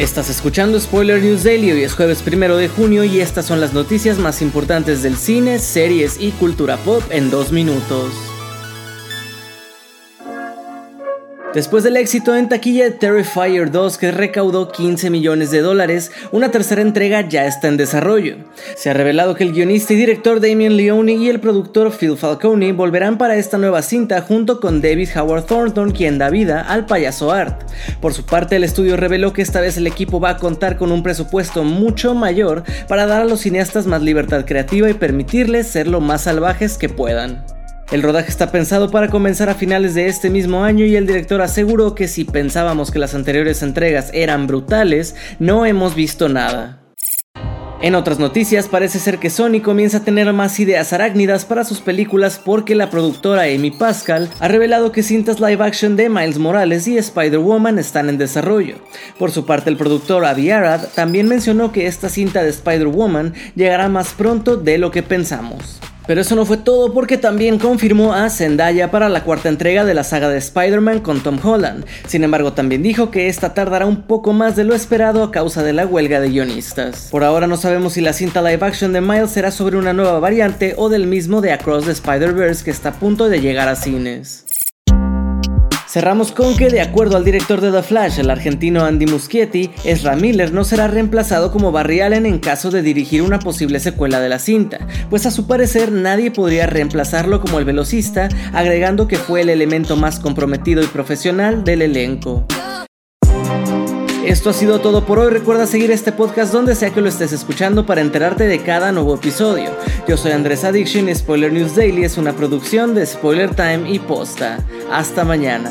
Estás escuchando Spoiler News Daily, hoy es jueves primero de junio y estas son las noticias más importantes del cine, series y cultura pop en dos minutos. Después del éxito en taquilla de Terrifier 2 que recaudó 15 millones de dólares, una tercera entrega ya está en desarrollo. Se ha revelado que el guionista y director Damien Leone y el productor Phil Falcone volverán para esta nueva cinta junto con David Howard Thornton quien da vida al payaso Art. Por su parte el estudio reveló que esta vez el equipo va a contar con un presupuesto mucho mayor para dar a los cineastas más libertad creativa y permitirles ser lo más salvajes que puedan. El rodaje está pensado para comenzar a finales de este mismo año y el director aseguró que si pensábamos que las anteriores entregas eran brutales, no hemos visto nada. En otras noticias, parece ser que Sony comienza a tener más ideas arácnidas para sus películas porque la productora Amy Pascal ha revelado que cintas live action de Miles Morales y Spider-Woman están en desarrollo. Por su parte, el productor Avi Arad también mencionó que esta cinta de Spider-Woman llegará más pronto de lo que pensamos. Pero eso no fue todo porque también confirmó a Zendaya para la cuarta entrega de la saga de Spider-Man con Tom Holland. Sin embargo, también dijo que esta tardará un poco más de lo esperado a causa de la huelga de guionistas. Por ahora no sabemos si la cinta live action de Miles será sobre una nueva variante o del mismo de Across the Spider-Verse que está a punto de llegar a cines. Cerramos con que, de acuerdo al director de The Flash, el argentino Andy Muschietti, Ezra Miller no será reemplazado como Barry Allen en caso de dirigir una posible secuela de la cinta, pues a su parecer nadie podría reemplazarlo como el velocista, agregando que fue el elemento más comprometido y profesional del elenco. Esto ha sido todo por hoy. Recuerda seguir este podcast donde sea que lo estés escuchando para enterarte de cada nuevo episodio. Yo soy Andrés Addiction y Spoiler News Daily es una producción de Spoiler Time y Posta. Hasta mañana.